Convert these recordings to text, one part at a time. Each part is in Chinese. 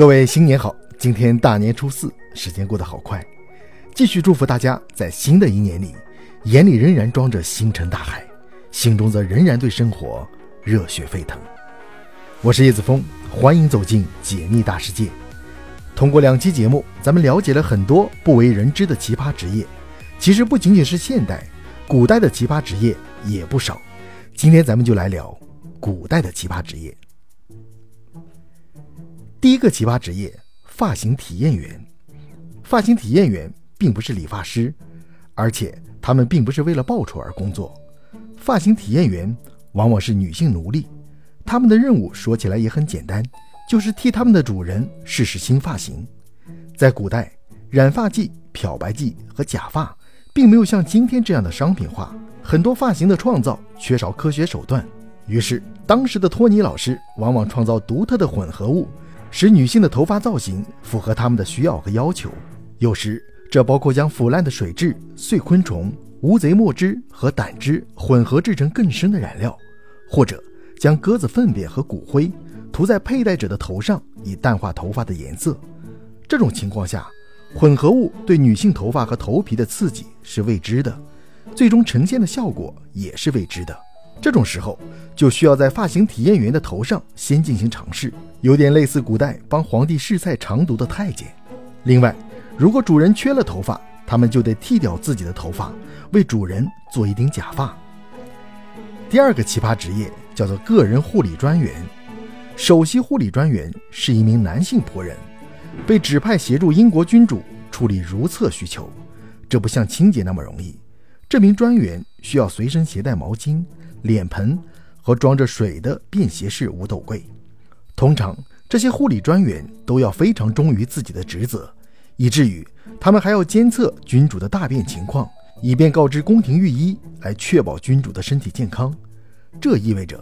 各位新年好！今天大年初四，时间过得好快。继续祝福大家在新的一年里，眼里仍然装着星辰大海，心中则仍然对生活热血沸腾。我是叶子峰，欢迎走进解密大世界。通过两期节目，咱们了解了很多不为人知的奇葩职业。其实不仅仅是现代，古代的奇葩职业也不少。今天咱们就来聊古代的奇葩职业。第一个奇葩职业，发型体验员。发型体验员并不是理发师，而且他们并不是为了报酬而工作。发型体验员往往是女性奴隶，他们的任务说起来也很简单，就是替他们的主人试试新发型。在古代，染发剂、漂白剂和假发并没有像今天这样的商品化，很多发型的创造缺少科学手段，于是当时的托尼老师往往创造独特的混合物。使女性的头发造型符合他们的需要和要求，有时这包括将腐烂的水蛭、碎昆虫、乌贼墨汁和胆汁混合制成更深的染料，或者将鸽子粪便和骨灰涂在佩戴者的头上，以淡化头发的颜色。这种情况下，混合物对女性头发和头皮的刺激是未知的，最终呈现的效果也是未知的。这种时候就需要在发型体验员的头上先进行尝试，有点类似古代帮皇帝试菜尝毒的太监。另外，如果主人缺了头发，他们就得剃掉自己的头发，为主人做一顶假发。第二个奇葩职业叫做个人护理专员。首席护理专员是一名男性仆人，被指派协助英国君主处理如厕需求。这不像清洁那么容易，这名专员需要随身携带毛巾。脸盆和装着水的便携式五斗柜。通常，这些护理专员都要非常忠于自己的职责，以至于他们还要监测君主的大便情况，以便告知宫廷御医，来确保君主的身体健康。这意味着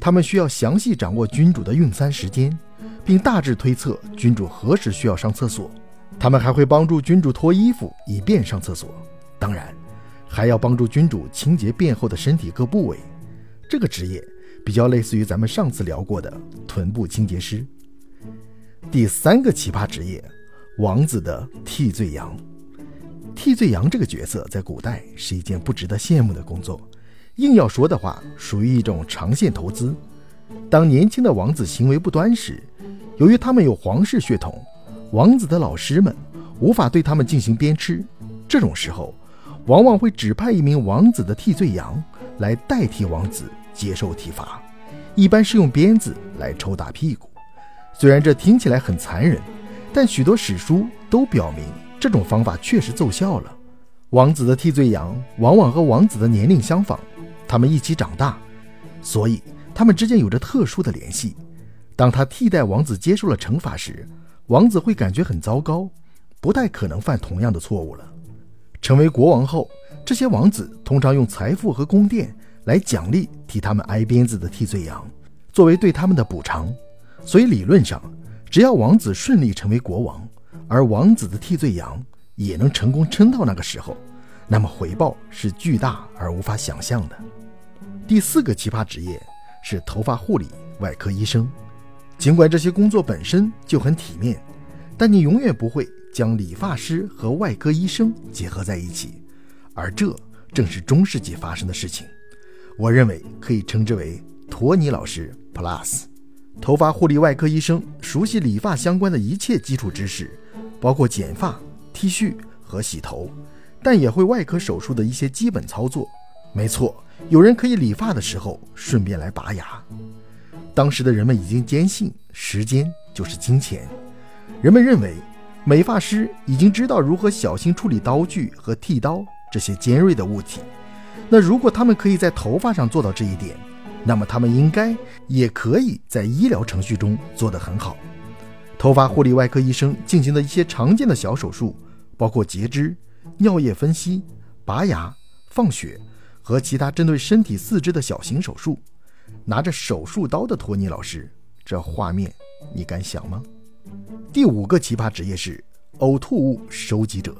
他们需要详细掌握君主的用餐时间，并大致推测君主何时需要上厕所。他们还会帮助君主脱衣服，以便上厕所。当然，还要帮助君主清洁便后的身体各部位。这个职业比较类似于咱们上次聊过的臀部清洁师。第三个奇葩职业，王子的替罪羊。替罪羊这个角色在古代是一件不值得羡慕的工作，硬要说的话，属于一种长线投资。当年轻的王子行为不端时，由于他们有皇室血统，王子的老师们无法对他们进行鞭笞，这种时候，往往会指派一名王子的替罪羊来代替王子。接受体罚，一般是用鞭子来抽打屁股。虽然这听起来很残忍，但许多史书都表明这种方法确实奏效了。王子的替罪羊往往和王子的年龄相仿，他们一起长大，所以他们之间有着特殊的联系。当他替代王子接受了惩罚时，王子会感觉很糟糕，不太可能犯同样的错误了。成为国王后，这些王子通常用财富和宫殿。来奖励替他们挨鞭子的替罪羊，作为对他们的补偿。所以理论上，只要王子顺利成为国王，而王子的替罪羊也能成功撑到那个时候，那么回报是巨大而无法想象的。第四个奇葩职业是头发护理外科医生。尽管这些工作本身就很体面，但你永远不会将理发师和外科医生结合在一起，而这正是中世纪发生的事情。我认为可以称之为托尼老师 Plus，头发护理外科医生熟悉理发相关的一切基础知识，包括剪发、剃须和洗头，但也会外科手术的一些基本操作。没错，有人可以理发的时候顺便来拔牙。当时的人们已经坚信时间就是金钱，人们认为美发师已经知道如何小心处理刀具和剃刀这些尖锐的物体。那如果他们可以在头发上做到这一点，那么他们应该也可以在医疗程序中做得很好。头发护理外科医生进行的一些常见的小手术，包括截肢、尿液分析、拔牙、放血和其他针对身体四肢的小型手术。拿着手术刀的托尼老师，这画面你敢想吗？第五个奇葩职业是呕吐物收集者，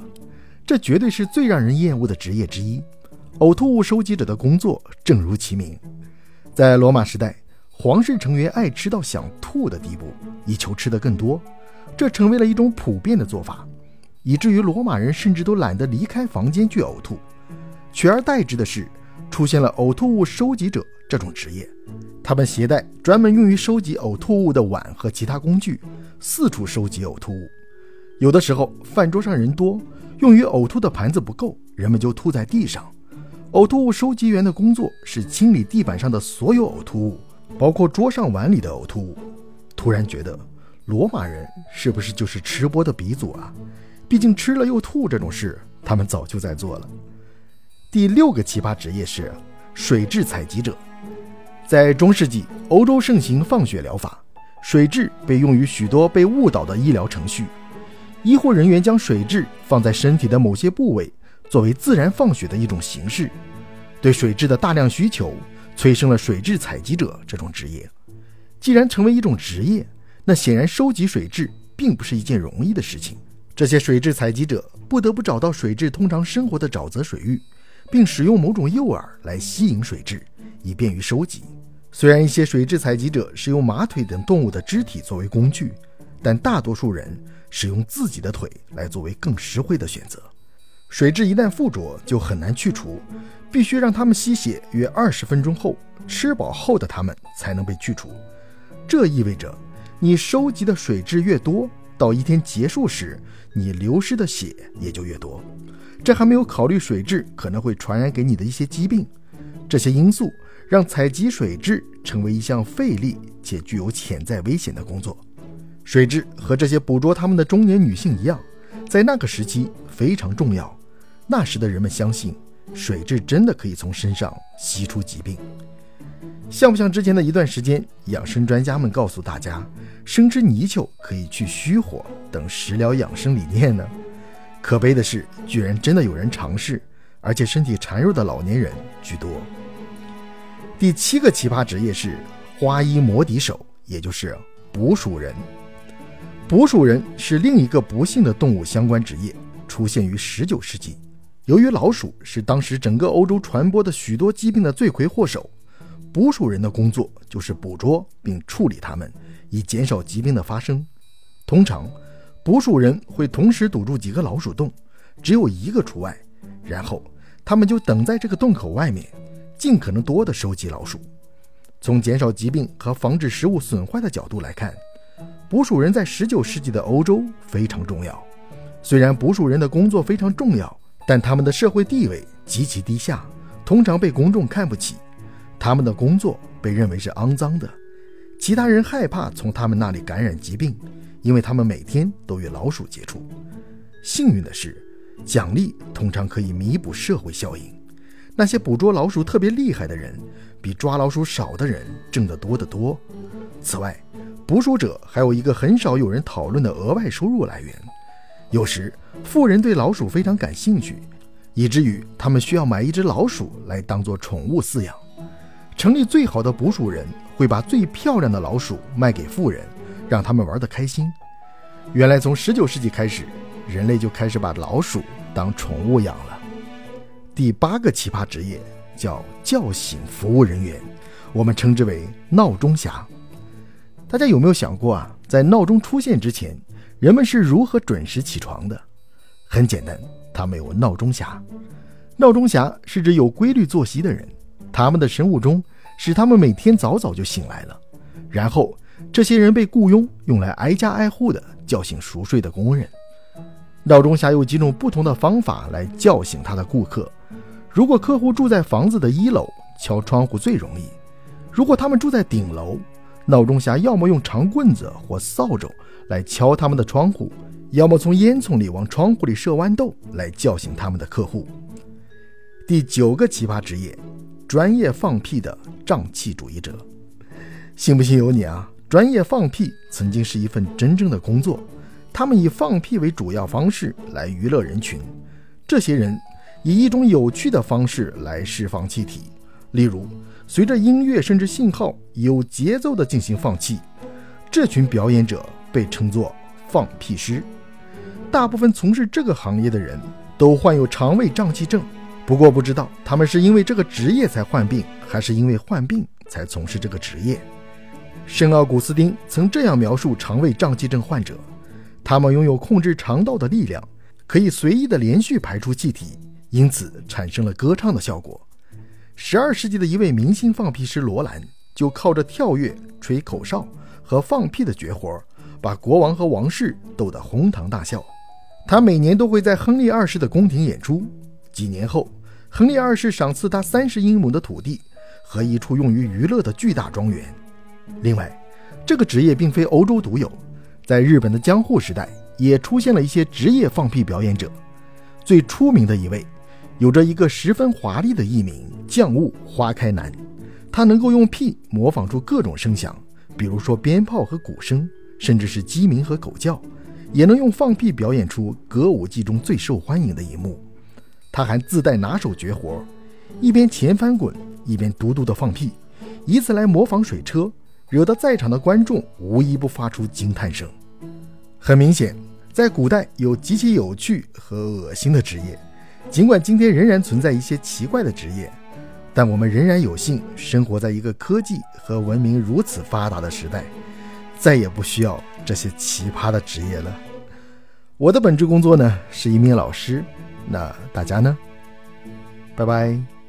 这绝对是最让人厌恶的职业之一。呕吐物收集者的工作正如其名，在罗马时代，皇室成员爱吃到想吐的地步，以求吃得更多，这成为了一种普遍的做法，以至于罗马人甚至都懒得离开房间去呕吐，取而代之的是，出现了呕吐物收集者这种职业。他们携带专门用于收集呕吐物的碗和其他工具，四处收集呕吐物。有的时候，饭桌上人多，用于呕吐的盘子不够，人们就吐在地上。呕吐物收集员的工作是清理地板上的所有呕吐物。包括桌上碗里的呕吐物，突然觉得罗马人是不是就是吃播的鼻祖啊？毕竟吃了又吐这种事，他们早就在做了。第六个奇葩职业是水蛭采集者。在中世纪，欧洲盛行放血疗法，水蛭被用于许多被误导的医疗程序。医护人员将水蛭放在身体的某些部位，作为自然放血的一种形式。对水蛭的大量需求。催生了水蛭采集者这种职业。既然成为一种职业，那显然收集水蛭并不是一件容易的事情。这些水蛭采集者不得不找到水蛭通常生活的沼泽水域，并使用某种诱饵来吸引水蛭，以便于收集。虽然一些水蛭采集者使用马腿等动物的肢体作为工具，但大多数人使用自己的腿来作为更实惠的选择。水蛭一旦附着，就很难去除。必须让它们吸血约二十分钟后，吃饱后的它们才能被去除。这意味着，你收集的水蛭越多，到一天结束时，你流失的血也就越多。这还没有考虑水蛭可能会传染给你的一些疾病。这些因素让采集水蛭成为一项费力且具有潜在危险的工作。水蛭和这些捕捉它们的中年女性一样，在那个时期非常重要。那时的人们相信。水蛭真的可以从身上吸出疾病，像不像之前的一段时间，养生专家们告诉大家，生吃泥鳅可以去虚火等食疗养生理念呢？可悲的是，居然真的有人尝试，而且身体孱弱的老年人居多。第七个奇葩职业是花衣魔笛手，也就是捕鼠人。捕鼠人是另一个不幸的动物相关职业，出现于19世纪。由于老鼠是当时整个欧洲传播的许多疾病的罪魁祸首，捕鼠人的工作就是捕捉并处理它们，以减少疾病的发生。通常，捕鼠人会同时堵住几个老鼠洞，只有一个除外。然后，他们就等在这个洞口外面，尽可能多的收集老鼠。从减少疾病和防止食物损坏的角度来看，捕鼠人在19世纪的欧洲非常重要。虽然捕鼠人的工作非常重要。但他们的社会地位极其低下，通常被公众看不起。他们的工作被认为是肮脏的，其他人害怕从他们那里感染疾病，因为他们每天都与老鼠接触。幸运的是，奖励通常可以弥补社会效应。那些捕捉老鼠特别厉害的人，比抓老鼠少的人挣得多得多。此外，捕鼠者还有一个很少有人讨论的额外收入来源。有时，富人对老鼠非常感兴趣，以至于他们需要买一只老鼠来当做宠物饲养。城里最好的捕鼠人会把最漂亮的老鼠卖给富人，让他们玩得开心。原来，从19世纪开始，人类就开始把老鼠当宠物养了。第八个奇葩职业叫叫醒服务人员，我们称之为闹钟侠。大家有没有想过啊，在闹钟出现之前？人们是如何准时起床的？很简单，他们有闹钟侠。闹钟侠是指有规律作息的人，他们的生物钟使他们每天早早就醒来了。然后，这些人被雇佣用来挨家挨户的叫醒熟睡的工人。闹钟侠有几种不同的方法来叫醒他的顾客。如果客户住在房子的一楼，敲窗户最容易；如果他们住在顶楼，闹钟侠要么用长棍子或扫帚。来敲他们的窗户，要么从烟囱里往窗户里射豌豆来叫醒他们的客户。第九个奇葩职业，专业放屁的胀气主义者。信不信由你啊！专业放屁曾经是一份真正的工作，他们以放屁为主要方式来娱乐人群。这些人以一种有趣的方式来释放气体，例如随着音乐甚至信号有节奏地进行放气。这群表演者。被称作放屁师，大部分从事这个行业的人都患有肠胃胀气症。不过不知道他们是因为这个职业才患病，还是因为患病才从事这个职业。圣奥古斯丁曾这样描述肠胃胀气症患者：他们拥有控制肠道的力量，可以随意的连续排出气体，因此产生了歌唱的效果。十二世纪的一位明星放屁师罗兰，就靠着跳跃、吹口哨和放屁的绝活，把国王和王室逗得哄堂大笑。他每年都会在亨利二世的宫廷演出。几年后，亨利二世赏赐他三十英亩的土地和一处用于娱乐的巨大庄园。另外，这个职业并非欧洲独有，在日本的江户时代也出现了一些职业放屁表演者。最出名的一位，有着一个十分华丽的艺名——降雾花开男。他能够用屁模仿出各种声响，比如说鞭炮和鼓声，甚至是鸡鸣和狗叫，也能用放屁表演出歌舞伎中最受欢迎的一幕。他还自带拿手绝活，一边前翻滚，一边嘟嘟的放屁，以此来模仿水车。惹得在场的观众无一不发出惊叹声。很明显，在古代有极其有趣和恶心的职业，尽管今天仍然存在一些奇怪的职业，但我们仍然有幸生活在一个科技和文明如此发达的时代，再也不需要这些奇葩的职业了。我的本职工作呢是一名老师，那大家呢？拜拜。